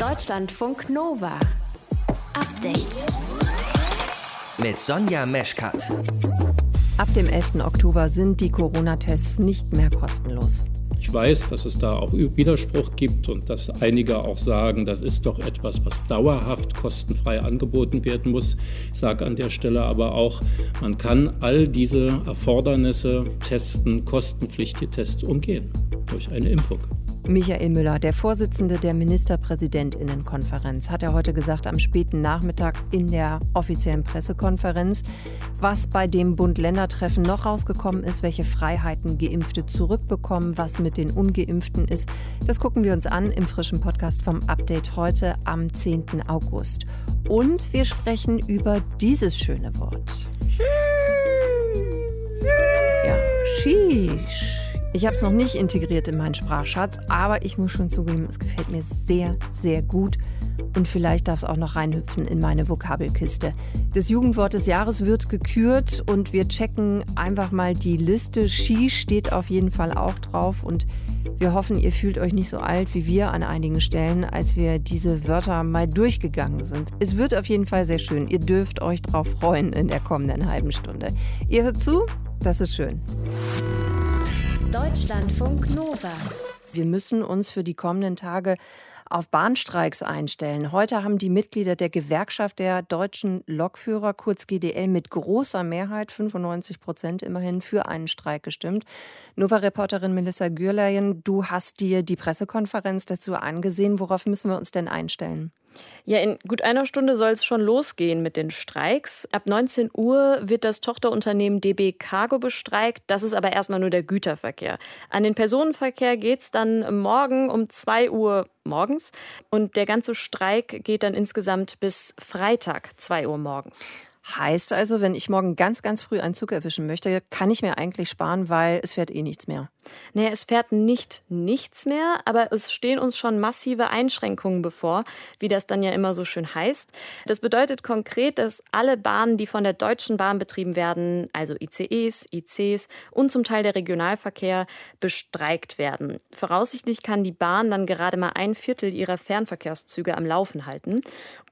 Deutschlandfunk Nova. Update. Mit Sonja Meschkat. Ab dem 11. Oktober sind die Corona-Tests nicht mehr kostenlos. Ich weiß, dass es da auch Widerspruch gibt und dass einige auch sagen, das ist doch etwas, was dauerhaft kostenfrei angeboten werden muss. Ich sage an der Stelle aber auch, man kann all diese Erfordernisse testen, kostenpflichtige Tests umgehen durch eine Impfung. Michael Müller, der Vorsitzende der Ministerpräsidentinnenkonferenz, hat er heute gesagt am späten Nachmittag in der offiziellen Pressekonferenz, was bei dem Bund-Länder-Treffen noch rausgekommen ist, welche Freiheiten Geimpfte zurückbekommen, was mit den Ungeimpften ist. Das gucken wir uns an im frischen Podcast vom Update heute am 10. August. Und wir sprechen über dieses schöne Wort. Ja, Sheesh. Ich habe es noch nicht integriert in meinen Sprachschatz, aber ich muss schon zugeben, es gefällt mir sehr, sehr gut. Und vielleicht darf es auch noch reinhüpfen in meine Vokabelkiste. Das Jugendwort des Jahres wird gekürt und wir checken einfach mal die Liste. Ski steht auf jeden Fall auch drauf und wir hoffen, ihr fühlt euch nicht so alt wie wir an einigen Stellen, als wir diese Wörter mal durchgegangen sind. Es wird auf jeden Fall sehr schön. Ihr dürft euch drauf freuen in der kommenden halben Stunde. Ihr hört zu? Das ist schön. Deutschlandfunk Nova. Wir müssen uns für die kommenden Tage auf Bahnstreiks einstellen. Heute haben die Mitglieder der Gewerkschaft der deutschen Lokführer, kurz GDL, mit großer Mehrheit, 95 Prozent immerhin, für einen Streik gestimmt. Nova-Reporterin Melissa Gürleyen, du hast dir die Pressekonferenz dazu angesehen. Worauf müssen wir uns denn einstellen? Ja, in gut einer Stunde soll es schon losgehen mit den Streiks. Ab 19 Uhr wird das Tochterunternehmen DB Cargo bestreikt. Das ist aber erstmal nur der Güterverkehr. An den Personenverkehr geht es dann morgen um 2 Uhr morgens. Und der ganze Streik geht dann insgesamt bis Freitag 2 Uhr morgens. Heißt also, wenn ich morgen ganz, ganz früh einen Zug erwischen möchte, kann ich mir eigentlich sparen, weil es fährt eh nichts mehr. Naja, es fährt nicht nichts mehr, aber es stehen uns schon massive Einschränkungen bevor, wie das dann ja immer so schön heißt. Das bedeutet konkret, dass alle Bahnen, die von der Deutschen Bahn betrieben werden, also ICEs, ICs und zum Teil der Regionalverkehr, bestreikt werden. Voraussichtlich kann die Bahn dann gerade mal ein Viertel ihrer Fernverkehrszüge am Laufen halten.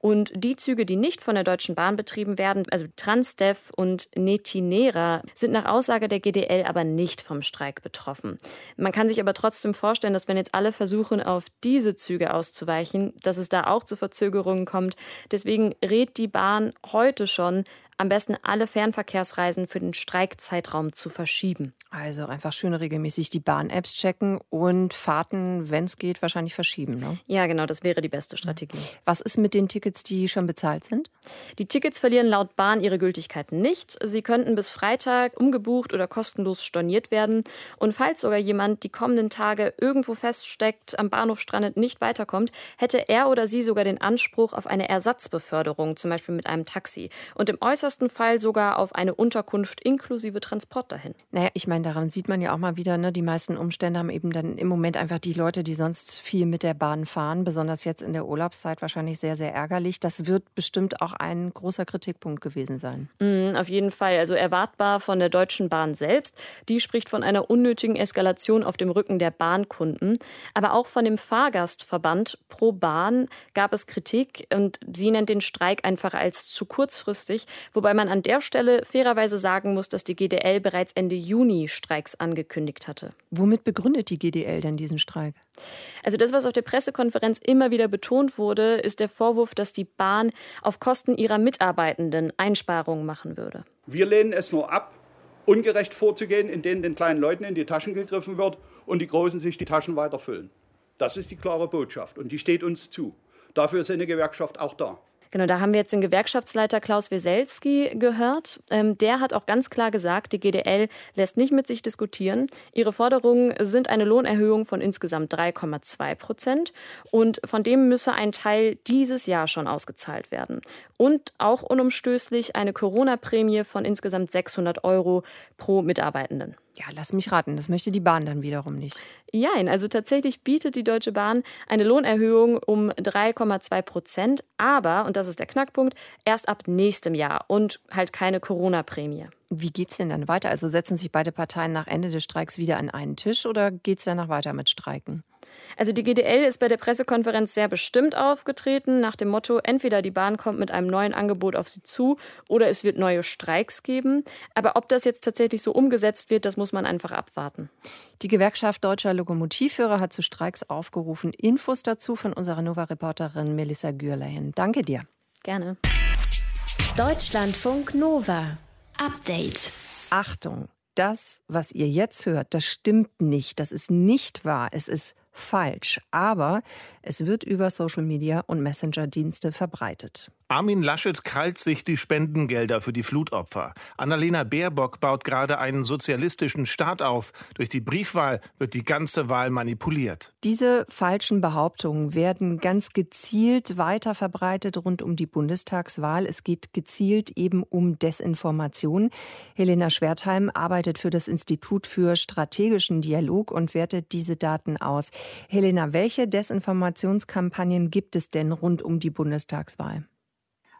Und die Züge, die nicht von der Deutschen Bahn betrieben werden, also Transdev und Netinera, sind nach Aussage der GDL aber nicht vom Streik betroffen. Man kann sich aber trotzdem vorstellen, dass wenn jetzt alle versuchen, auf diese Züge auszuweichen, dass es da auch zu Verzögerungen kommt. Deswegen rät die Bahn heute schon, am besten alle Fernverkehrsreisen für den Streikzeitraum zu verschieben. Also einfach schön regelmäßig die Bahn-Apps checken und Fahrten, wenn es geht, wahrscheinlich verschieben. Ne? Ja, genau, das wäre die beste Strategie. Was ist mit den Tickets, die schon bezahlt sind? Die Tickets verlieren laut Bahn ihre Gültigkeit nicht. Sie könnten bis Freitag umgebucht oder kostenlos storniert werden. Und falls sogar jemand die kommenden Tage irgendwo feststeckt, am Bahnhof strandet, nicht weiterkommt, hätte er oder sie sogar den Anspruch auf eine Ersatzbeförderung, zum Beispiel mit einem Taxi. Und im äußersten äußersten Fall sogar auf eine Unterkunft inklusive Transport dahin. Naja, ich meine, daran sieht man ja auch mal wieder, ne, die meisten Umstände haben eben dann im Moment einfach die Leute, die sonst viel mit der Bahn fahren, besonders jetzt in der Urlaubszeit wahrscheinlich sehr, sehr ärgerlich. Das wird bestimmt auch ein großer Kritikpunkt gewesen sein. Mm, auf jeden Fall. Also erwartbar von der Deutschen Bahn selbst. Die spricht von einer unnötigen Eskalation auf dem Rücken der Bahnkunden. Aber auch von dem Fahrgastverband Pro Bahn gab es Kritik und sie nennt den Streik einfach als zu kurzfristig, Wobei man an der Stelle fairerweise sagen muss, dass die GDL bereits Ende Juni Streiks angekündigt hatte. Womit begründet die GDL denn diesen Streik? Also das, was auf der Pressekonferenz immer wieder betont wurde, ist der Vorwurf, dass die Bahn auf Kosten ihrer Mitarbeitenden Einsparungen machen würde. Wir lehnen es nur ab, ungerecht vorzugehen, indem den kleinen Leuten in die Taschen gegriffen wird und die Großen sich die Taschen weiterfüllen. Das ist die klare Botschaft und die steht uns zu. Dafür ist eine Gewerkschaft auch da. Genau, da haben wir jetzt den Gewerkschaftsleiter Klaus Weselski gehört. Ähm, der hat auch ganz klar gesagt, die GDL lässt nicht mit sich diskutieren. Ihre Forderungen sind eine Lohnerhöhung von insgesamt 3,2 Prozent und von dem müsse ein Teil dieses Jahr schon ausgezahlt werden. Und auch unumstößlich eine Corona-Prämie von insgesamt 600 Euro pro Mitarbeitenden. Ja, lass mich raten, das möchte die Bahn dann wiederum nicht. Nein, also tatsächlich bietet die Deutsche Bahn eine Lohnerhöhung um 3,2 Prozent, aber, und das ist der Knackpunkt, erst ab nächstem Jahr und halt keine Corona-Prämie. Wie geht es denn dann weiter? Also setzen sich beide Parteien nach Ende des Streiks wieder an einen Tisch oder geht es danach weiter mit Streiken? Also die GDL ist bei der Pressekonferenz sehr bestimmt aufgetreten, nach dem Motto, entweder die Bahn kommt mit einem neuen Angebot auf sie zu oder es wird neue Streiks geben. Aber ob das jetzt tatsächlich so umgesetzt wird, das muss man einfach abwarten. Die Gewerkschaft Deutscher Lokomotivführer hat zu Streiks aufgerufen. Infos dazu von unserer Nova-Reporterin Melissa Gürlein. Danke dir. Gerne. Deutschlandfunk Nova. Update. Achtung, das, was ihr jetzt hört, das stimmt nicht. Das ist nicht wahr. Es ist falsch. Aber es wird über Social Media und Messenger-Dienste verbreitet. Armin Laschet krallt sich die Spendengelder für die Flutopfer. Annalena Baerbock baut gerade einen sozialistischen Staat auf. Durch die Briefwahl wird die ganze Wahl manipuliert. Diese falschen Behauptungen werden ganz gezielt weiter verbreitet rund um die Bundestagswahl. Es geht gezielt eben um Desinformation. Helena Schwertheim arbeitet für das Institut für strategischen Dialog und wertet diese Daten aus. Helena, welche Desinformationskampagnen gibt es denn rund um die Bundestagswahl?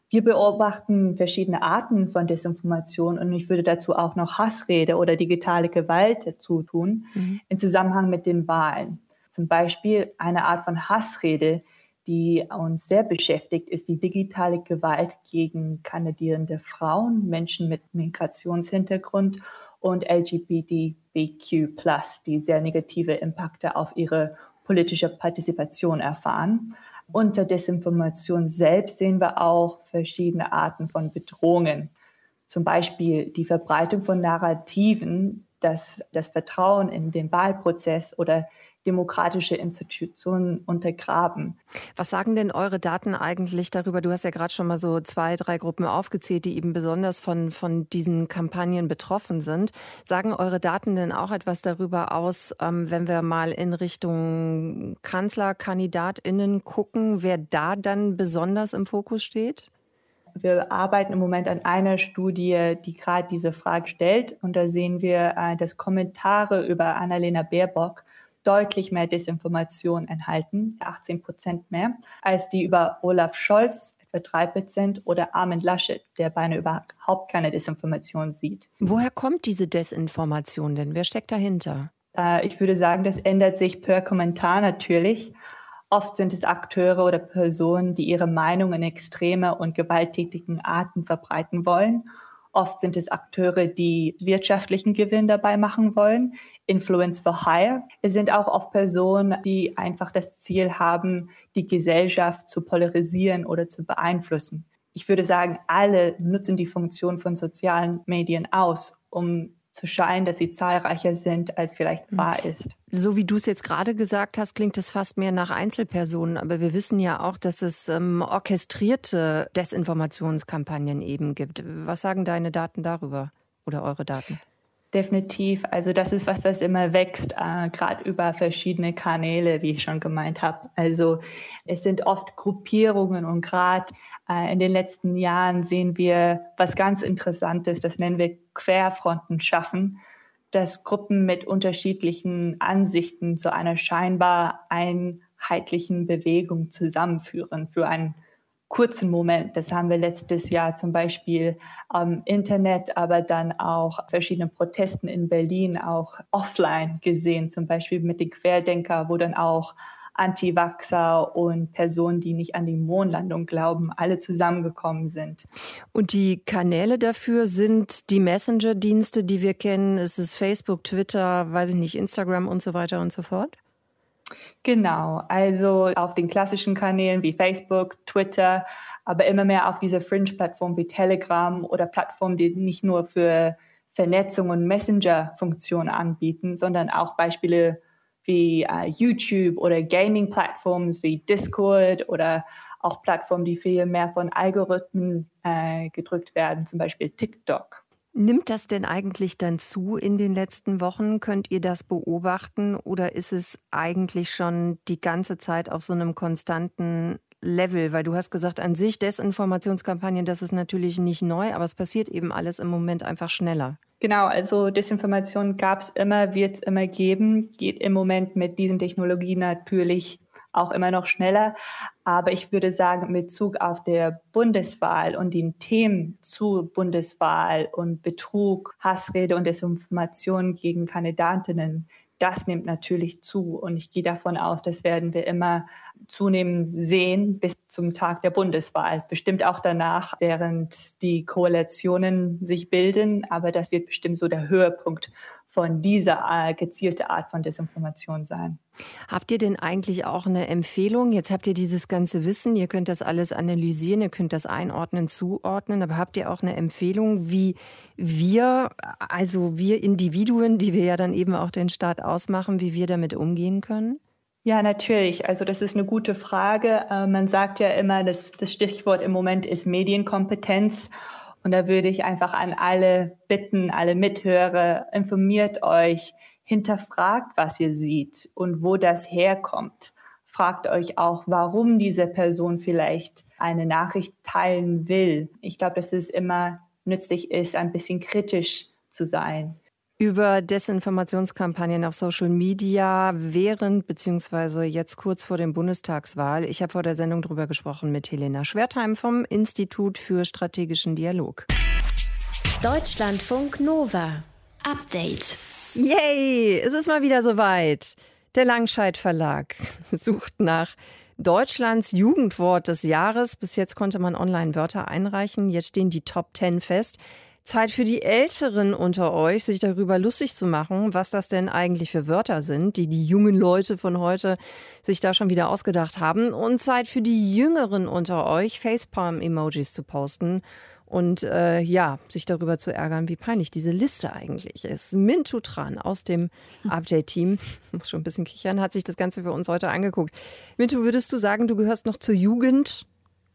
Wir beobachten verschiedene Arten von Desinformation und ich würde dazu auch noch Hassrede oder digitale Gewalt dazu tun mhm. im Zusammenhang mit den Wahlen. Zum Beispiel eine Art von Hassrede, die uns sehr beschäftigt, ist die digitale Gewalt gegen kandidierende Frauen, Menschen mit Migrationshintergrund und LGBTQ+, die sehr negative Impakte auf ihre politische Partizipation erfahren. Unter Desinformation selbst sehen wir auch verschiedene Arten von Bedrohungen. Zum Beispiel die Verbreitung von Narrativen, dass das Vertrauen in den Wahlprozess oder demokratische Institutionen untergraben. Was sagen denn eure Daten eigentlich darüber? Du hast ja gerade schon mal so zwei, drei Gruppen aufgezählt, die eben besonders von, von diesen Kampagnen betroffen sind. Sagen eure Daten denn auch etwas darüber aus, ähm, wenn wir mal in Richtung Kanzlerkandidatinnen gucken, wer da dann besonders im Fokus steht? Wir arbeiten im Moment an einer Studie, die gerade diese Frage stellt. Und da sehen wir, äh, dass Kommentare über Annalena Baerbock deutlich mehr Desinformation enthalten, 18 Prozent mehr, als die über Olaf Scholz, etwa 3 Prozent, oder Armin Laschet, der beinahe überhaupt keine Desinformation sieht. Woher kommt diese Desinformation denn? Wer steckt dahinter? Äh, ich würde sagen, das ändert sich per Kommentar natürlich. Oft sind es Akteure oder Personen, die ihre Meinung in extreme und gewalttätigen Arten verbreiten wollen Oft sind es Akteure, die wirtschaftlichen Gewinn dabei machen wollen. Influence for Hire. Es sind auch oft Personen, die einfach das Ziel haben, die Gesellschaft zu polarisieren oder zu beeinflussen. Ich würde sagen, alle nutzen die Funktion von sozialen Medien aus, um zu scheinen, dass sie zahlreicher sind, als vielleicht hm. wahr ist. So wie du es jetzt gerade gesagt hast, klingt es fast mehr nach Einzelpersonen. Aber wir wissen ja auch, dass es ähm, orchestrierte Desinformationskampagnen eben gibt. Was sagen deine Daten darüber oder eure Daten? Definitiv. Also das ist was, was immer wächst, äh, gerade über verschiedene Kanäle, wie ich schon gemeint habe. Also es sind oft Gruppierungen und gerade äh, in den letzten Jahren sehen wir was ganz Interessantes, das nennen wir Querfronten schaffen, dass Gruppen mit unterschiedlichen Ansichten zu einer scheinbar einheitlichen Bewegung zusammenführen für einen kurzen Moment. Das haben wir letztes Jahr zum Beispiel am Internet, aber dann auch verschiedenen Protesten in Berlin auch offline gesehen, zum Beispiel mit den Querdenker, wo dann auch Anti-Vaxxer und Personen, die nicht an die Mondlandung glauben, alle zusammengekommen sind. Und die Kanäle dafür sind die Messenger-Dienste, die wir kennen. Es ist Facebook, Twitter, weiß ich nicht, Instagram und so weiter und so fort? Genau, also auf den klassischen Kanälen wie Facebook, Twitter, aber immer mehr auf diese Fringe-Plattformen wie Telegram oder Plattformen, die nicht nur für Vernetzung und Messenger-Funktionen anbieten, sondern auch Beispiele wie uh, YouTube oder Gaming-Plattformen wie Discord oder auch Plattformen, die viel mehr von Algorithmen äh, gedrückt werden, zum Beispiel TikTok. Nimmt das denn eigentlich dann zu in den letzten Wochen? Könnt ihr das beobachten oder ist es eigentlich schon die ganze Zeit auf so einem konstanten Level? Weil du hast gesagt, an sich Desinformationskampagnen, das ist natürlich nicht neu, aber es passiert eben alles im Moment einfach schneller. Genau, also Desinformation gab es immer, wird es immer geben, geht im Moment mit diesen Technologien natürlich auch immer noch schneller. Aber ich würde sagen, in Bezug auf der Bundeswahl und den Themen zur Bundeswahl und Betrug, Hassrede und Desinformation gegen Kandidatinnen das nimmt natürlich zu. Und ich gehe davon aus, das werden wir immer zunehmend sehen bis zum Tag der Bundeswahl. Bestimmt auch danach, während die Koalitionen sich bilden. Aber das wird bestimmt so der Höhepunkt von dieser äh, gezielte Art von Desinformation sein. Habt ihr denn eigentlich auch eine Empfehlung? Jetzt habt ihr dieses ganze Wissen, ihr könnt das alles analysieren, ihr könnt das einordnen, zuordnen, aber habt ihr auch eine Empfehlung, wie wir, also wir Individuen, die wir ja dann eben auch den Staat ausmachen, wie wir damit umgehen können? Ja, natürlich. Also das ist eine gute Frage. Äh, man sagt ja immer, dass das Stichwort im Moment ist Medienkompetenz. Und da würde ich einfach an alle bitten, alle Mithörer, informiert euch, hinterfragt, was ihr seht und wo das herkommt. Fragt euch auch, warum diese Person vielleicht eine Nachricht teilen will. Ich glaube, dass es immer nützlich ist, ein bisschen kritisch zu sein über Desinformationskampagnen auf Social Media während bzw. jetzt kurz vor dem Bundestagswahl. Ich habe vor der Sendung darüber gesprochen mit Helena Schwertheim vom Institut für strategischen Dialog. Deutschlandfunk Nova. Update. Yay, es ist mal wieder soweit. Der Langscheid Verlag sucht nach Deutschlands Jugendwort des Jahres. Bis jetzt konnte man online Wörter einreichen. Jetzt stehen die Top 10 fest. Zeit für die Älteren unter euch, sich darüber lustig zu machen, was das denn eigentlich für Wörter sind, die die jungen Leute von heute sich da schon wieder ausgedacht haben. Und Zeit für die Jüngeren unter euch, Facepalm-Emojis zu posten und äh, ja, sich darüber zu ärgern, wie peinlich diese Liste eigentlich ist. Mintu Tran aus dem Update-Team, muss schon ein bisschen kichern, hat sich das Ganze für uns heute angeguckt. Mintu, würdest du sagen, du gehörst noch zur Jugend,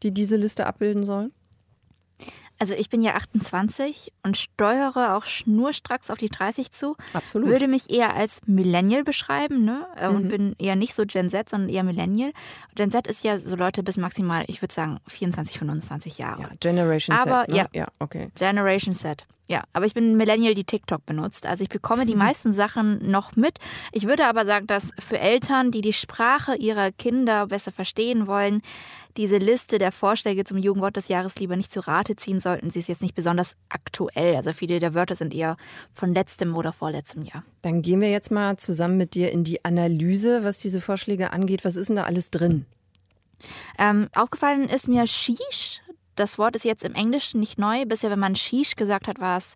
die diese Liste abbilden soll? Also ich bin ja 28 und steuere auch schnurstracks auf die 30 zu. Absolut. Würde mich eher als Millennial beschreiben, ne? Äh, und mhm. bin eher nicht so Gen Z, sondern eher Millennial. Gen Z ist ja so Leute bis maximal, ich würde sagen, 24, 25 Jahre. Ja, Generation aber, Z. Ne? Ja, ja, okay. Generation Z. Ja, aber ich bin Millennial, die TikTok benutzt. Also ich bekomme die mhm. meisten Sachen noch mit. Ich würde aber sagen, dass für Eltern, die die Sprache ihrer Kinder besser verstehen wollen, diese Liste der Vorschläge zum Jugendwort des Jahres lieber nicht zu Rate ziehen sollten. Sie ist jetzt nicht besonders aktuell. Also viele der Wörter sind eher von letztem oder vorletztem Jahr. Dann gehen wir jetzt mal zusammen mit dir in die Analyse, was diese Vorschläge angeht. Was ist denn da alles drin? Ähm, aufgefallen ist mir Shish. Das Wort ist jetzt im Englischen nicht neu. Bisher, wenn man Shish gesagt hat, war es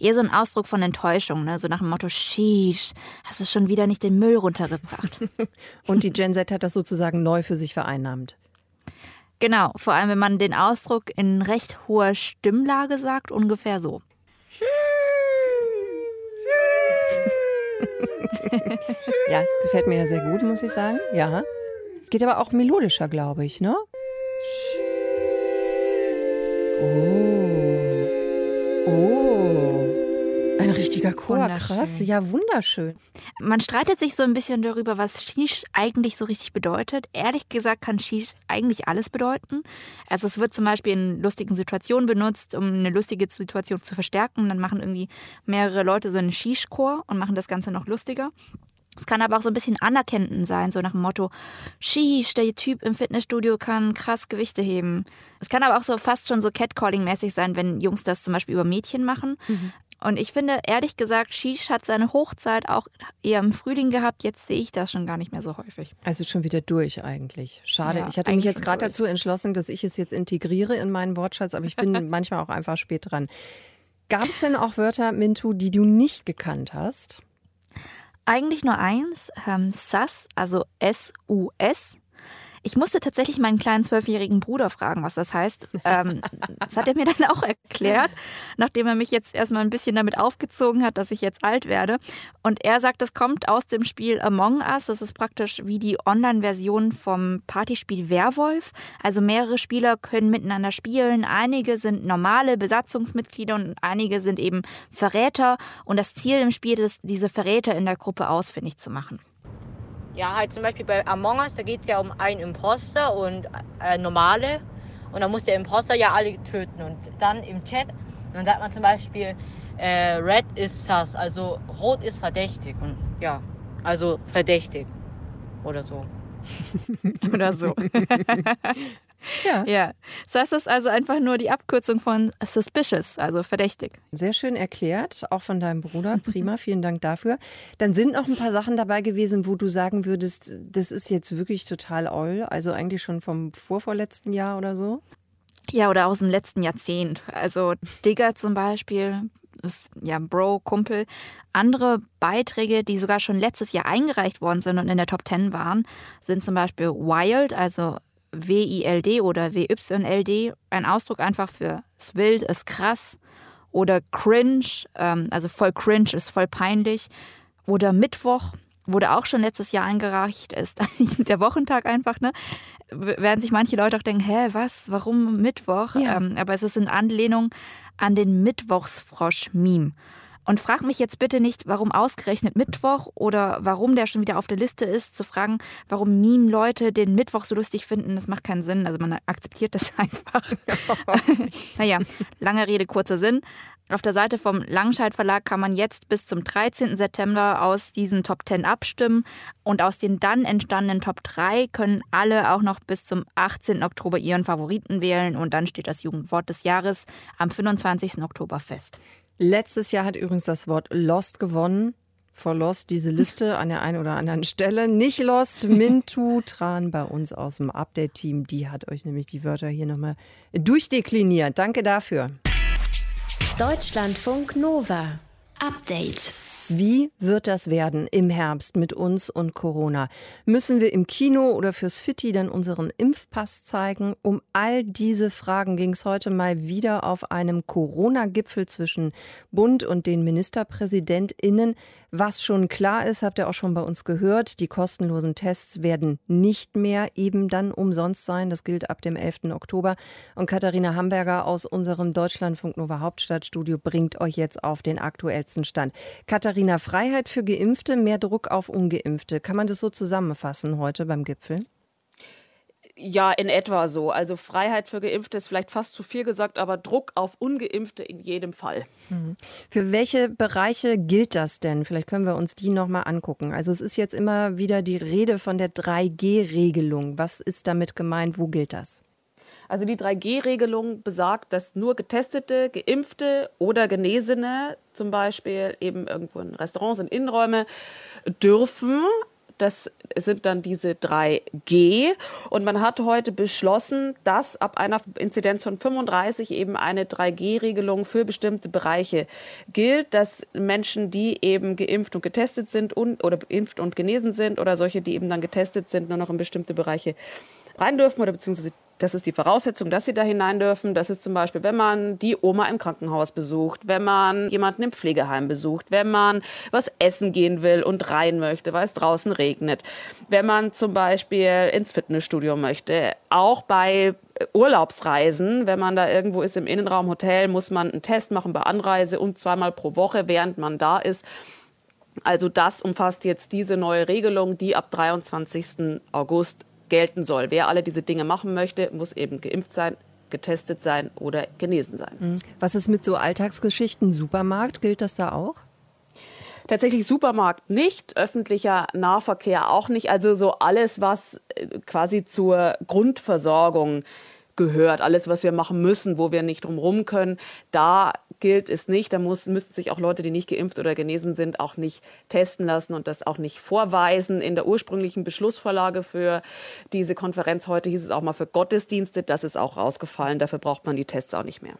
eher so ein Ausdruck von Enttäuschung. Ne? So nach dem Motto, Shish, hast du schon wieder nicht den Müll runtergebracht. Und die Gen Z hat das sozusagen neu für sich vereinnahmt. Genau, vor allem wenn man den Ausdruck in recht hoher Stimmlage sagt, ungefähr so. ja, es gefällt mir ja sehr gut, muss ich sagen. Ja. Geht aber auch melodischer, glaube ich, ne? Oh. Richtiger Chor, krass. Ja, wunderschön. Man streitet sich so ein bisschen darüber, was Shish eigentlich so richtig bedeutet. Ehrlich gesagt kann Shish eigentlich alles bedeuten. Also es wird zum Beispiel in lustigen Situationen benutzt, um eine lustige Situation zu verstärken. Dann machen irgendwie mehrere Leute so einen Shish-Chor und machen das Ganze noch lustiger. Es kann aber auch so ein bisschen anerkennend sein, so nach dem Motto, Sheesh, der Typ im Fitnessstudio kann krass Gewichte heben. Es kann aber auch so fast schon so Catcalling-mäßig sein, wenn Jungs das zum Beispiel über Mädchen machen. Mhm. Und ich finde, ehrlich gesagt, Shish hat seine Hochzeit auch eher im Frühling gehabt. Jetzt sehe ich das schon gar nicht mehr so häufig. Also schon wieder durch eigentlich. Schade. Ja, ich hatte mich jetzt gerade dazu entschlossen, dass ich es jetzt integriere in meinen Wortschatz, aber ich bin manchmal auch einfach spät dran. Gab es denn auch Wörter, Mintu, die du nicht gekannt hast? Eigentlich nur eins, ähm, SAS, also S-U-S. Ich musste tatsächlich meinen kleinen zwölfjährigen Bruder fragen, was das heißt. Ähm, das hat er mir dann auch erklärt, nachdem er mich jetzt erstmal ein bisschen damit aufgezogen hat, dass ich jetzt alt werde. Und er sagt, es kommt aus dem Spiel Among Us. Das ist praktisch wie die Online-Version vom Partyspiel Werwolf. Also mehrere Spieler können miteinander spielen. Einige sind normale Besatzungsmitglieder und einige sind eben Verräter. Und das Ziel im Spiel ist, diese Verräter in der Gruppe ausfindig zu machen. Ja, halt zum Beispiel bei Among Us, da geht es ja um einen Imposter und äh, normale. Und dann muss der Imposter ja alle töten. Und dann im Chat, dann sagt man zum Beispiel, äh, Red ist sus, also Rot ist verdächtig. Und ja, also verdächtig oder so. Oder so. Ja. ja. Das ist also einfach nur die Abkürzung von suspicious, also verdächtig. Sehr schön erklärt, auch von deinem Bruder. Prima, vielen Dank dafür. Dann sind noch ein paar Sachen dabei gewesen, wo du sagen würdest, das ist jetzt wirklich total all, also eigentlich schon vom vorvorletzten Jahr oder so. Ja, oder aus dem letzten Jahrzehnt. Also Digger zum Beispiel, ist ja Bro, Kumpel. Andere Beiträge, die sogar schon letztes Jahr eingereicht worden sind und in der Top 10 waren, sind zum Beispiel Wild, also W-I-L-D oder W-Y-L-D, ein Ausdruck einfach für es wild, ist krass. Oder Cringe, ähm, also voll cringe, ist voll peinlich. Oder Mittwoch, wurde auch schon letztes Jahr eingereicht, ist der Wochentag einfach, ne? Werden sich manche Leute auch denken, hä, was, warum Mittwoch? Ja. Ähm, aber es ist in Anlehnung an den Mittwochsfrosch-Meme. Und frag mich jetzt bitte nicht, warum ausgerechnet Mittwoch oder warum der schon wieder auf der Liste ist, zu fragen, warum Meme-Leute den Mittwoch so lustig finden, das macht keinen Sinn. Also man akzeptiert das einfach. naja, lange Rede, kurzer Sinn. Auf der Seite vom Langscheid Verlag kann man jetzt bis zum 13. September aus diesen Top 10 abstimmen und aus den dann entstandenen Top 3 können alle auch noch bis zum 18. Oktober ihren Favoriten wählen und dann steht das Jugendwort des Jahres am 25. Oktober fest. Letztes Jahr hat übrigens das Wort Lost gewonnen. Vor Lost diese Liste an der einen oder anderen Stelle. Nicht Lost, Mintu Tran bei uns aus dem Update-Team. Die hat euch nämlich die Wörter hier nochmal durchdekliniert. Danke dafür. Deutschlandfunk Nova. Update. Wie wird das werden im Herbst mit uns und Corona? Müssen wir im Kino oder fürs Fitti dann unseren Impfpass zeigen? Um all diese Fragen ging es heute mal wieder auf einem Corona-Gipfel zwischen Bund und den MinisterpräsidentInnen. Was schon klar ist, habt ihr auch schon bei uns gehört, die kostenlosen Tests werden nicht mehr eben dann umsonst sein. Das gilt ab dem 11. Oktober. Und Katharina Hamburger aus unserem Deutschlandfunk Nova Hauptstadtstudio bringt euch jetzt auf den aktuellsten Stand. Katharina, Freiheit für Geimpfte, mehr Druck auf Ungeimpfte. Kann man das so zusammenfassen heute beim Gipfel? Ja, in etwa so. Also Freiheit für Geimpfte ist vielleicht fast zu viel gesagt, aber Druck auf Ungeimpfte in jedem Fall. Mhm. Für welche Bereiche gilt das denn? Vielleicht können wir uns die nochmal angucken. Also es ist jetzt immer wieder die Rede von der 3G-Regelung. Was ist damit gemeint? Wo gilt das? Also die 3G-Regelung besagt, dass nur getestete, geimpfte oder Genesene zum Beispiel eben irgendwo in Restaurants, in Innenräume dürfen. Das sind dann diese 3G. Und man hat heute beschlossen, dass ab einer Inzidenz von 35 eben eine 3G-Regelung für bestimmte Bereiche gilt, dass Menschen, die eben geimpft und getestet sind und, oder geimpft und genesen sind oder solche, die eben dann getestet sind, nur noch in bestimmte Bereiche rein dürfen oder beziehungsweise das ist die Voraussetzung, dass sie da hinein dürfen. Das ist zum Beispiel, wenn man die Oma im Krankenhaus besucht, wenn man jemanden im Pflegeheim besucht, wenn man was essen gehen will und rein möchte, weil es draußen regnet, wenn man zum Beispiel ins Fitnessstudio möchte. Auch bei Urlaubsreisen, wenn man da irgendwo ist im Innenraum Hotel, muss man einen Test machen bei Anreise und zweimal pro Woche, während man da ist. Also das umfasst jetzt diese neue Regelung, die ab 23. August gelten soll. Wer alle diese Dinge machen möchte, muss eben geimpft sein, getestet sein oder genesen sein. Mhm. Was ist mit so Alltagsgeschichten? Supermarkt, gilt das da auch? Tatsächlich Supermarkt nicht, öffentlicher Nahverkehr auch nicht. Also so alles, was äh, quasi zur Grundversorgung gehört, alles, was wir machen müssen, wo wir nicht drumherum können, da gilt es nicht. Da muss, müssten sich auch Leute, die nicht geimpft oder genesen sind, auch nicht testen lassen und das auch nicht vorweisen. In der ursprünglichen Beschlussvorlage für diese Konferenz heute hieß es auch mal für Gottesdienste. Das ist auch rausgefallen. Dafür braucht man die Tests auch nicht mehr.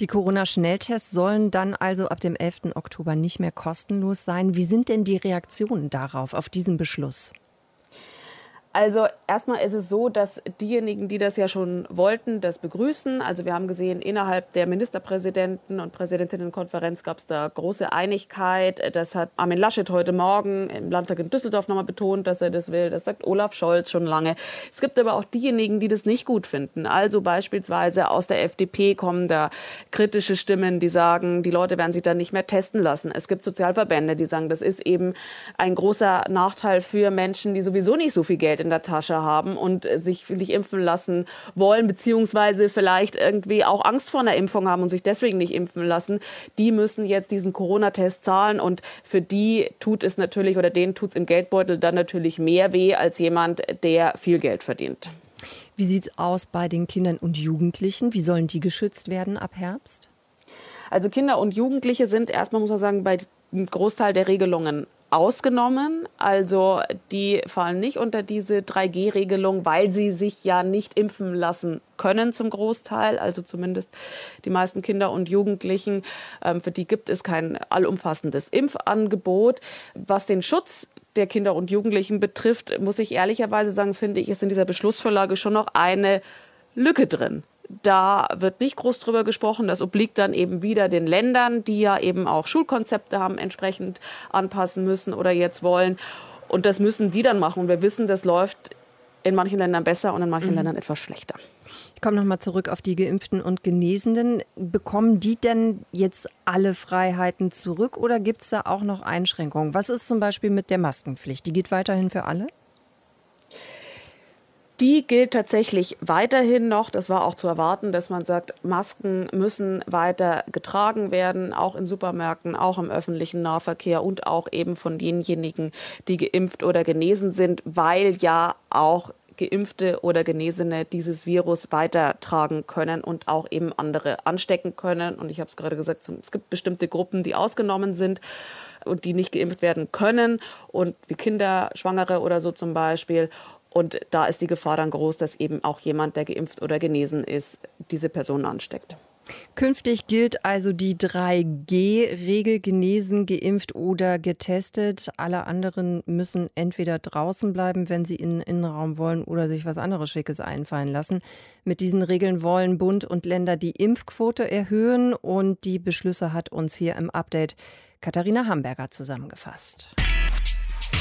Die Corona-Schnelltests sollen dann also ab dem 11. Oktober nicht mehr kostenlos sein. Wie sind denn die Reaktionen darauf, auf diesen Beschluss? Also erstmal ist es so, dass diejenigen, die das ja schon wollten, das begrüßen. Also wir haben gesehen, innerhalb der Ministerpräsidenten- und Präsidentinnenkonferenz gab es da große Einigkeit. Das hat Armin Laschet heute Morgen im Landtag in Düsseldorf nochmal betont, dass er das will. Das sagt Olaf Scholz schon lange. Es gibt aber auch diejenigen, die das nicht gut finden. Also beispielsweise aus der FDP kommen da kritische Stimmen, die sagen, die Leute werden sich dann nicht mehr testen lassen. Es gibt Sozialverbände, die sagen, das ist eben ein großer Nachteil für Menschen, die sowieso nicht so viel Geld in in der Tasche haben und sich nicht impfen lassen wollen, beziehungsweise vielleicht irgendwie auch Angst vor einer Impfung haben und sich deswegen nicht impfen lassen, die müssen jetzt diesen Corona-Test zahlen und für die tut es natürlich oder denen tut es im Geldbeutel dann natürlich mehr weh als jemand, der viel Geld verdient. Wie sieht es aus bei den Kindern und Jugendlichen? Wie sollen die geschützt werden ab Herbst? Also Kinder und Jugendliche sind erstmal, muss man sagen, bei einem Großteil der Regelungen ausgenommen. Also die fallen nicht unter diese 3G-Regelung, weil sie sich ja nicht impfen lassen können zum Großteil. Also zumindest die meisten Kinder und Jugendlichen. Ähm, für die gibt es kein allumfassendes Impfangebot. Was den Schutz der Kinder und Jugendlichen betrifft, muss ich ehrlicherweise sagen, finde ich, ist in dieser Beschlussvorlage schon noch eine Lücke drin. Da wird nicht groß drüber gesprochen. Das obliegt dann eben wieder den Ländern, die ja eben auch Schulkonzepte haben, entsprechend anpassen müssen oder jetzt wollen. Und das müssen die dann machen. Und wir wissen, das läuft in manchen Ländern besser und in manchen mhm. Ländern etwas schlechter. Ich komme noch mal zurück auf die Geimpften und Genesenen. Bekommen die denn jetzt alle Freiheiten zurück oder gibt es da auch noch Einschränkungen? Was ist zum Beispiel mit der Maskenpflicht? Die geht weiterhin für alle? Die gilt tatsächlich weiterhin noch. Das war auch zu erwarten, dass man sagt, Masken müssen weiter getragen werden, auch in Supermärkten, auch im öffentlichen Nahverkehr und auch eben von denjenigen, die geimpft oder genesen sind, weil ja auch Geimpfte oder Genesene dieses Virus weitertragen können und auch eben andere anstecken können. Und ich habe es gerade gesagt, es gibt bestimmte Gruppen, die ausgenommen sind und die nicht geimpft werden können und wie Kinder, Schwangere oder so zum Beispiel. Und da ist die Gefahr dann groß, dass eben auch jemand, der geimpft oder genesen ist, diese Person ansteckt. Künftig gilt also die 3G-Regel, genesen, geimpft oder getestet. Alle anderen müssen entweder draußen bleiben, wenn sie in den Innenraum wollen, oder sich was anderes Schickes einfallen lassen. Mit diesen Regeln wollen Bund und Länder die Impfquote erhöhen und die Beschlüsse hat uns hier im Update Katharina Hamburger zusammengefasst.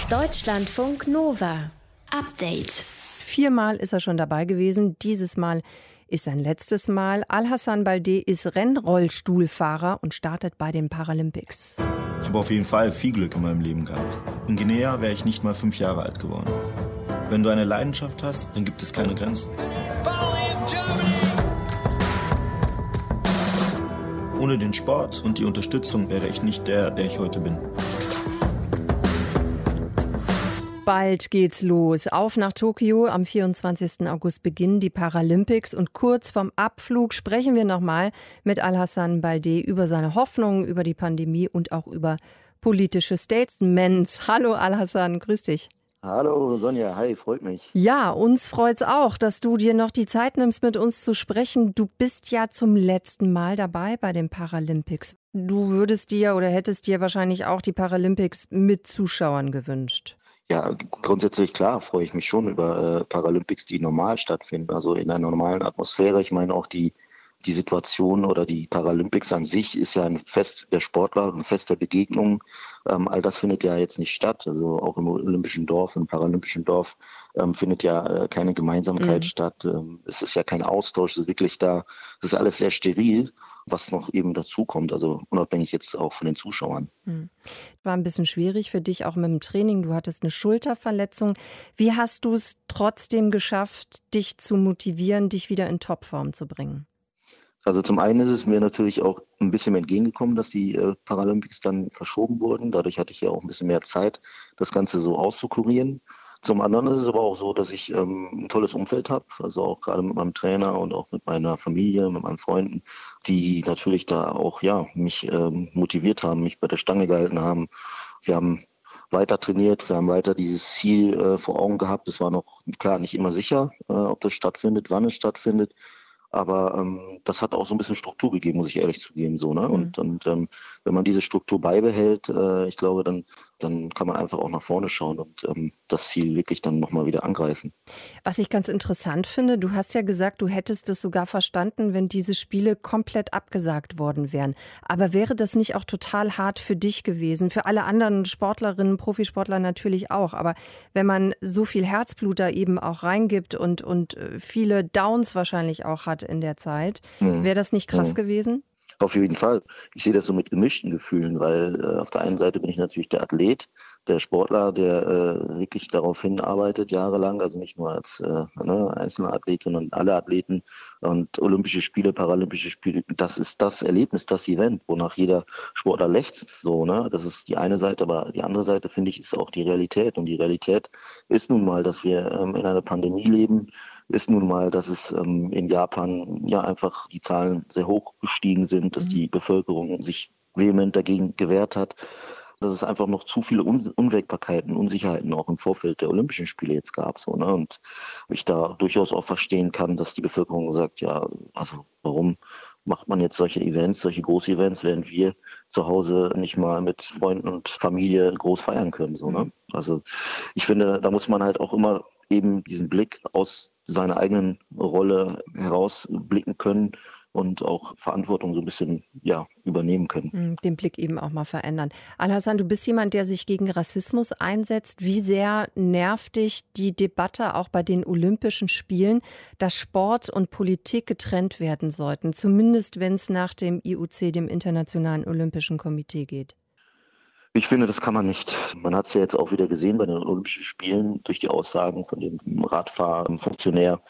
Deutschlandfunk Nova. Update. Viermal ist er schon dabei gewesen. Dieses Mal ist sein letztes Mal. Al-Hassan Baldé ist Rennrollstuhlfahrer und startet bei den Paralympics. Ich habe auf jeden Fall viel Glück in meinem Leben gehabt. In Guinea wäre ich nicht mal fünf Jahre alt geworden. Wenn du eine Leidenschaft hast, dann gibt es keine Grenzen. Ohne den Sport und die Unterstützung wäre ich nicht der, der ich heute bin. Bald geht's los. Auf nach Tokio. Am 24. August beginnen die Paralympics und kurz vorm Abflug sprechen wir nochmal mit Al-Hassan Baldé über seine Hoffnungen, über die Pandemie und auch über politische Statesmans. Hallo Al-Hassan, grüß dich. Hallo Sonja, hi, freut mich. Ja, uns freut's auch, dass du dir noch die Zeit nimmst, mit uns zu sprechen. Du bist ja zum letzten Mal dabei bei den Paralympics. Du würdest dir oder hättest dir wahrscheinlich auch die Paralympics mit Zuschauern gewünscht. Ja, grundsätzlich klar freue ich mich schon über äh, Paralympics, die normal stattfinden, also in einer normalen Atmosphäre. Ich meine auch die, die Situation oder die Paralympics an sich ist ja ein Fest der Sportler, ein Fest der Begegnung. Ähm, all das findet ja jetzt nicht statt. Also auch im Olympischen Dorf, im Paralympischen Dorf ähm, findet ja äh, keine Gemeinsamkeit mhm. statt. Ähm, es ist ja kein Austausch, es ist wirklich da. Es ist alles sehr steril was noch eben dazu kommt, also unabhängig jetzt auch von den Zuschauern. Hm. War ein bisschen schwierig für dich auch mit dem Training. Du hattest eine Schulterverletzung. Wie hast du es trotzdem geschafft, dich zu motivieren, dich wieder in Topform zu bringen? Also zum einen ist es mir natürlich auch ein bisschen entgegengekommen, dass die äh, Paralympics dann verschoben wurden. Dadurch hatte ich ja auch ein bisschen mehr Zeit, das Ganze so auszukurieren. Zum anderen ist es aber auch so, dass ich ähm, ein tolles Umfeld habe, also auch gerade mit meinem Trainer und auch mit meiner Familie, mit meinen Freunden, die natürlich da auch ja mich ähm, motiviert haben, mich bei der Stange gehalten haben. Wir haben weiter trainiert, wir haben weiter dieses Ziel äh, vor Augen gehabt. Es war noch klar nicht immer sicher, äh, ob das stattfindet, wann es stattfindet. Aber ähm, das hat auch so ein bisschen Struktur gegeben, muss ich ehrlich zugeben. So, ne? Mhm. Und, und ähm, wenn man diese Struktur beibehält, äh, ich glaube, dann, dann kann man einfach auch nach vorne schauen und ähm, das Ziel wirklich dann nochmal wieder angreifen. Was ich ganz interessant finde, du hast ja gesagt, du hättest es sogar verstanden, wenn diese Spiele komplett abgesagt worden wären. Aber wäre das nicht auch total hart für dich gewesen? Für alle anderen Sportlerinnen, Profisportler natürlich auch. Aber wenn man so viel Herzblut da eben auch reingibt und, und äh, viele Downs wahrscheinlich auch hat in der Zeit, mhm. wäre das nicht krass mhm. gewesen? Auf jeden Fall. Ich sehe das so mit gemischten Gefühlen, weil äh, auf der einen Seite bin ich natürlich der Athlet, der Sportler, der äh, wirklich darauf hinarbeitet, jahrelang, also nicht nur als äh, ne, einzelner Athlet, sondern alle Athleten und Olympische Spiele, Paralympische Spiele, das ist das Erlebnis, das Event, wonach jeder Sportler lechzt. So, ne? Das ist die eine Seite, aber die andere Seite, finde ich, ist auch die Realität. Und die Realität ist nun mal, dass wir ähm, in einer Pandemie leben, ist nun mal, dass es ähm, in Japan ja einfach die Zahlen sehr hoch gestiegen sind, dass die Bevölkerung sich vehement dagegen gewehrt hat, dass es einfach noch zu viele Un Unwägbarkeiten, Unsicherheiten auch im Vorfeld der Olympischen Spiele jetzt gab. So, ne? Und ich da durchaus auch verstehen kann, dass die Bevölkerung sagt, ja, also warum macht man jetzt solche Events, solche Groß-Events, während wir zu Hause nicht mal mit Freunden und Familie groß feiern können. So, ne? Also ich finde, da muss man halt auch immer eben diesen Blick aus seiner eigenen Rolle herausblicken können und auch Verantwortung so ein bisschen ja, übernehmen können. Hm, den Blick eben auch mal verändern. Al-Hassan, du bist jemand, der sich gegen Rassismus einsetzt. Wie sehr nervt dich die Debatte auch bei den Olympischen Spielen, dass Sport und Politik getrennt werden sollten, zumindest wenn es nach dem IOC, dem Internationalen Olympischen Komitee geht? Ich finde, das kann man nicht. Man hat es ja jetzt auch wieder gesehen bei den Olympischen Spielen durch die Aussagen von dem Radfahrfunktionär,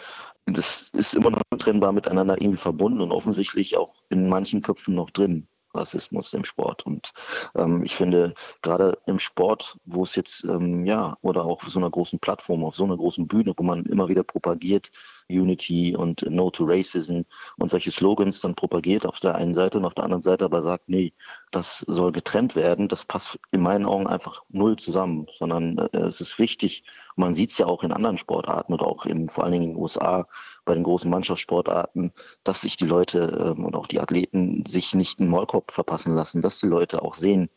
das ist immer noch trennbar miteinander irgendwie verbunden und offensichtlich auch in manchen Köpfen noch drin. Rassismus im Sport. Und ähm, ich finde, gerade im Sport, wo es jetzt, ähm, ja, oder auch auf so einer großen Plattform, auf so einer großen Bühne, wo man immer wieder propagiert, Unity und No to Racism und solche Slogans dann propagiert auf der einen Seite und auf der anderen Seite aber sagt, nee, das soll getrennt werden, das passt in meinen Augen einfach null zusammen, sondern äh, es ist wichtig, man sieht es ja auch in anderen Sportarten oder auch in, vor allen Dingen in den USA bei den großen Mannschaftssportarten, dass sich die Leute ähm, und auch die Athleten sich nicht einen Maulkorb verpassen lassen, dass die Leute auch sehen,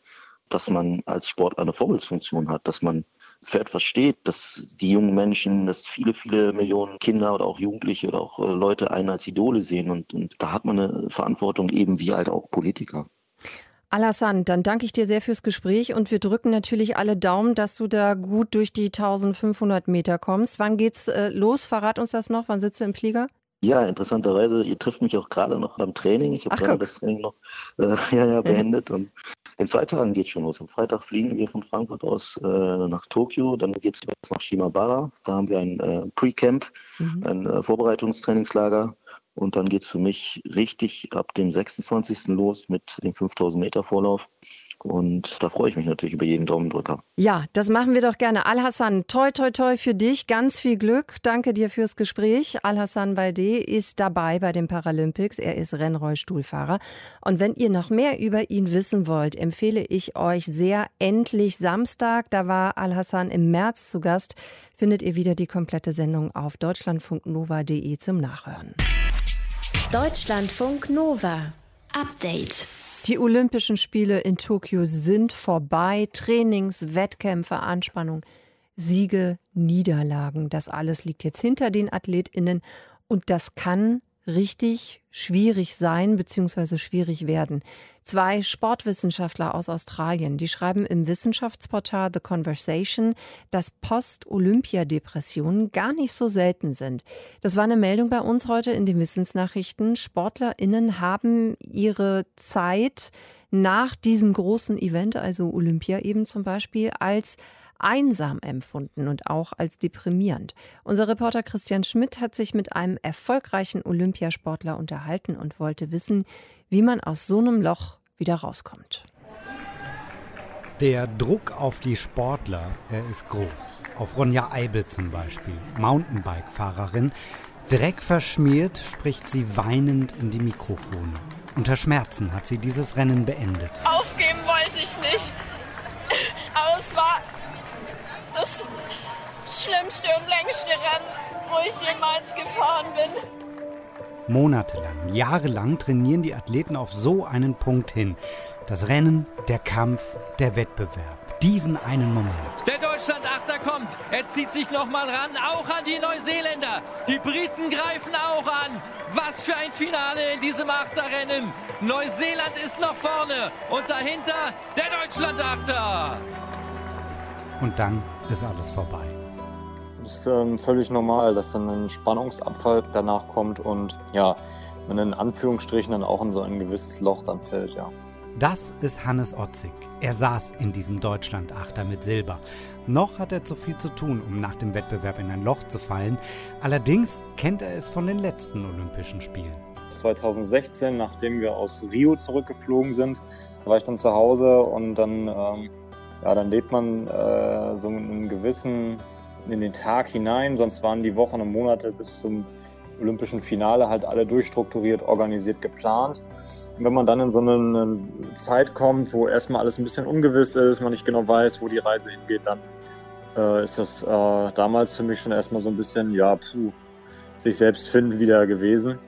dass man als Sport eine Vorbildsfunktion hat, dass man für etwas steht, dass die jungen Menschen, dass viele, viele Millionen Kinder oder auch Jugendliche oder auch äh, Leute einen als Idole sehen. Und, und da hat man eine Verantwortung, eben wie halt auch Politiker. Alassane, dann danke ich dir sehr fürs Gespräch und wir drücken natürlich alle Daumen, dass du da gut durch die 1500 Meter kommst. Wann geht's äh, los? Verrat uns das noch. Wann sitzt du im Flieger? Ja, interessanterweise, ihr trifft mich auch gerade noch beim Training. Ich habe gerade das Training noch äh, ja, ja, beendet und in zwei Tagen geht es schon los. Am Freitag fliegen wir von Frankfurt aus äh, nach Tokio, dann geht es nach Shimabara. Da haben wir ein äh, Pre-Camp, mhm. ein äh, Vorbereitungstrainingslager. Und dann geht es für mich richtig ab dem 26. los mit dem 5000 Meter Vorlauf. Und da freue ich mich natürlich über jeden Daumendrücker. Ja, das machen wir doch gerne. Al-Hassan, toi, toi, toi für dich. Ganz viel Glück. Danke dir fürs Gespräch. Al-Hassan Balde ist dabei bei den Paralympics. Er ist Rennrollstuhlfahrer. Und wenn ihr noch mehr über ihn wissen wollt, empfehle ich euch sehr Endlich Samstag. Da war Al-Hassan im März zu Gast. Findet ihr wieder die komplette Sendung auf deutschlandfunknova.de zum Nachhören. Deutschlandfunk Nova. Update. Die Olympischen Spiele in Tokio sind vorbei. Trainings, Wettkämpfe, Anspannung, Siege, Niederlagen. Das alles liegt jetzt hinter den AthletInnen. Und das kann richtig schwierig sein bzw. schwierig werden. Zwei Sportwissenschaftler aus Australien, die schreiben im Wissenschaftsportal The Conversation, dass Post-Olympia-Depressionen gar nicht so selten sind. Das war eine Meldung bei uns heute in den Wissensnachrichten. SportlerInnen haben ihre Zeit nach diesem großen Event, also Olympia eben zum Beispiel, als einsam empfunden und auch als deprimierend. Unser Reporter Christian Schmidt hat sich mit einem erfolgreichen Olympiasportler unterhalten und wollte wissen, wie man aus so einem Loch wieder rauskommt. Der Druck auf die Sportler, er ist groß. Auf Ronja Eibel zum Beispiel, Mountainbike-Fahrerin. Dreckverschmiert spricht sie weinend in die Mikrofone. Unter Schmerzen hat sie dieses Rennen beendet. Aufgeben wollte ich nicht. Aber es war das schlimmste und längste Rennen, wo ich jemals gefahren bin. Monatelang, jahrelang trainieren die Athleten auf so einen Punkt hin. Das Rennen, der Kampf, der Wettbewerb. Diesen einen Moment. Der Deutschland-Achter kommt. Er zieht sich nochmal ran, auch an die Neuseeländer. Die Briten greifen auch an. Was für ein Finale in diesem Achterrennen. Neuseeland ist noch vorne und dahinter der Deutschland-Achter. Und dann ist alles vorbei. Es ist ähm, völlig normal, dass dann ein Spannungsabfall danach kommt und ja, man in Anführungsstrichen dann auch in so ein gewisses Loch dann fällt, ja. Das ist Hannes Otzig. Er saß in diesem Deutschland-Achter mit Silber. Noch hat er zu viel zu tun, um nach dem Wettbewerb in ein Loch zu fallen. Allerdings kennt er es von den letzten Olympischen Spielen. 2016, nachdem wir aus Rio zurückgeflogen sind, war ich dann zu Hause und dann, ähm, ja, dann lebt man äh, so einen gewissen in den Tag hinein. Sonst waren die Wochen und Monate bis zum olympischen Finale halt alle durchstrukturiert, organisiert, geplant. Und wenn man dann in so eine Zeit kommt, wo erstmal alles ein bisschen ungewiss ist, man nicht genau weiß, wo die Reise hingeht, dann äh, ist das äh, damals für mich schon erstmal so ein bisschen, ja, puh, sich selbst finden wieder gewesen.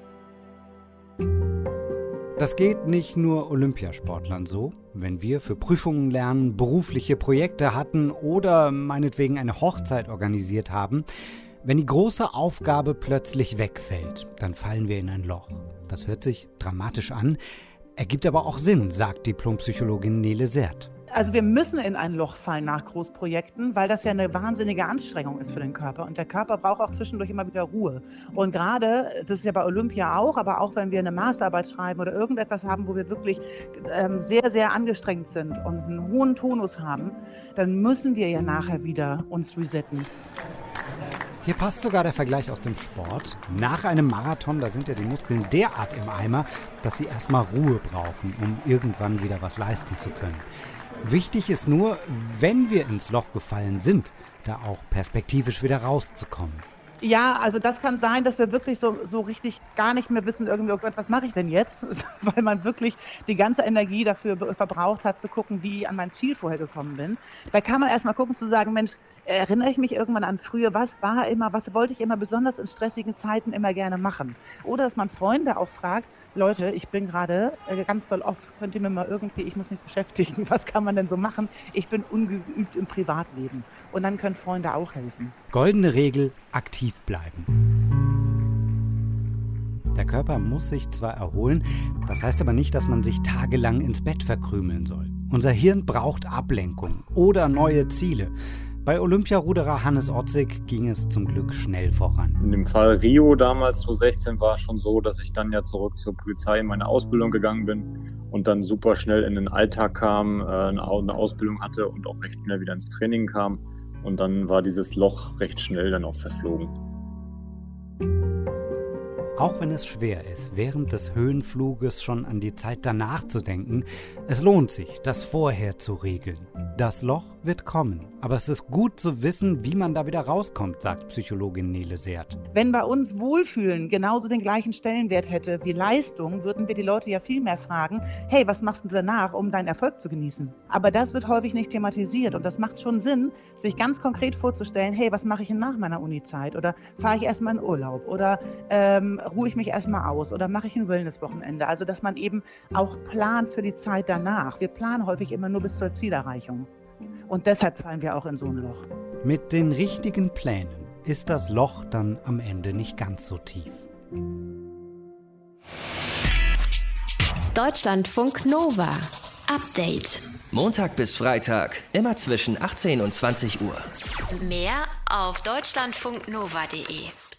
Das geht nicht nur Olympiasportlern so. Wenn wir für Prüfungen lernen, berufliche Projekte hatten oder meinetwegen eine Hochzeit organisiert haben, wenn die große Aufgabe plötzlich wegfällt, dann fallen wir in ein Loch. Das hört sich dramatisch an, ergibt aber auch Sinn, sagt Diplompsychologin Nele Sert. Also wir müssen in ein Loch fallen nach Großprojekten, weil das ja eine wahnsinnige Anstrengung ist für den Körper. Und der Körper braucht auch zwischendurch immer wieder Ruhe. Und gerade, das ist ja bei Olympia auch, aber auch wenn wir eine Masterarbeit schreiben oder irgendetwas haben, wo wir wirklich ähm, sehr, sehr angestrengt sind und einen hohen Tonus haben, dann müssen wir ja nachher wieder uns resetten. Hier passt sogar der Vergleich aus dem Sport. Nach einem Marathon, da sind ja die Muskeln derart im Eimer, dass sie erstmal Ruhe brauchen, um irgendwann wieder was leisten zu können. Wichtig ist nur, wenn wir ins Loch gefallen sind, da auch perspektivisch wieder rauszukommen. Ja, also das kann sein, dass wir wirklich so, so richtig gar nicht mehr wissen, irgendwie, oh was mache ich denn jetzt? Weil man wirklich die ganze Energie dafür verbraucht hat, zu gucken, wie ich an mein Ziel vorher gekommen bin. Da kann man erstmal gucken, zu sagen, Mensch, erinnere ich mich irgendwann an früher, was war immer, was wollte ich immer besonders in stressigen Zeiten immer gerne machen? Oder dass man Freunde auch fragt, Leute, ich bin gerade äh, ganz doll off, könnt ihr mir mal irgendwie, ich muss mich beschäftigen, was kann man denn so machen? Ich bin ungeübt im Privatleben. Und dann können Freunde auch helfen. Goldene Regel, aktiv bleiben. Der Körper muss sich zwar erholen, das heißt aber nicht, dass man sich tagelang ins Bett verkrümeln soll. Unser Hirn braucht Ablenkung oder neue Ziele. Bei Olympiaruderer Hannes Otzig ging es zum Glück schnell voran. In dem Fall Rio damals 2016 war es schon so, dass ich dann ja zurück zur Polizei in meine Ausbildung gegangen bin und dann super schnell in den Alltag kam, äh, eine Ausbildung hatte und auch recht schnell wieder ins Training kam. Und dann war dieses Loch recht schnell dann auch verflogen. Auch wenn es schwer ist, während des Höhenfluges schon an die Zeit danach zu denken, es lohnt sich, das vorher zu regeln. Das Loch wird kommen, aber es ist gut zu wissen, wie man da wieder rauskommt, sagt Psychologin Nele Seert. Wenn bei uns Wohlfühlen genauso den gleichen Stellenwert hätte wie Leistung, würden wir die Leute ja viel mehr fragen, hey, was machst du danach, um deinen Erfolg zu genießen? Aber das wird häufig nicht thematisiert und das macht schon Sinn, sich ganz konkret vorzustellen, hey, was mache ich denn nach meiner Uni-Zeit? Oder fahre ich erstmal in Urlaub? Oder ähm, ruhe ich mich erstmal aus oder mache ich ein Wellnesswochenende? Also, dass man eben auch plant für die Zeit danach. Wir planen häufig immer nur bis zur Zielerreichung. Und deshalb fallen wir auch in so ein Loch. Mit den richtigen Plänen ist das Loch dann am Ende nicht ganz so tief. Deutschlandfunk Nova. Update. Montag bis Freitag, immer zwischen 18 und 20 Uhr. Mehr auf deutschlandfunknova.de.